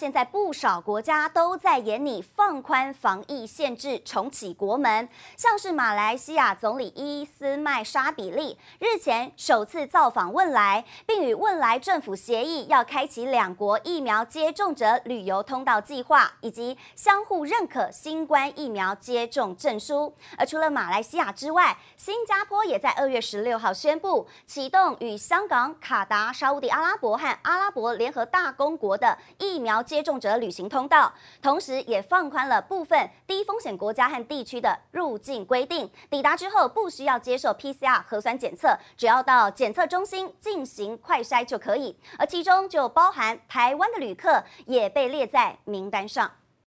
现在不少国家都在研拟放宽防疫限制，重启国门。像是马来西亚总理伊斯迈沙比利日前首次造访汶莱，并与汶莱政府协议要开启两国疫苗接种者旅游通道计划，以及相互认可新冠疫苗接种证书。而除了马来西亚之外，新加坡也在二月十六号宣布启动与香港、卡达、沙乌地阿拉伯和阿拉伯联合大公国的疫苗。接种者旅行通道，同时也放宽了部分低风险国家和地区的入境规定。抵达之后不需要接受 PCR 核酸检测，只要到检测中心进行快筛就可以。而其中就包含台湾的旅客也被列在名单上。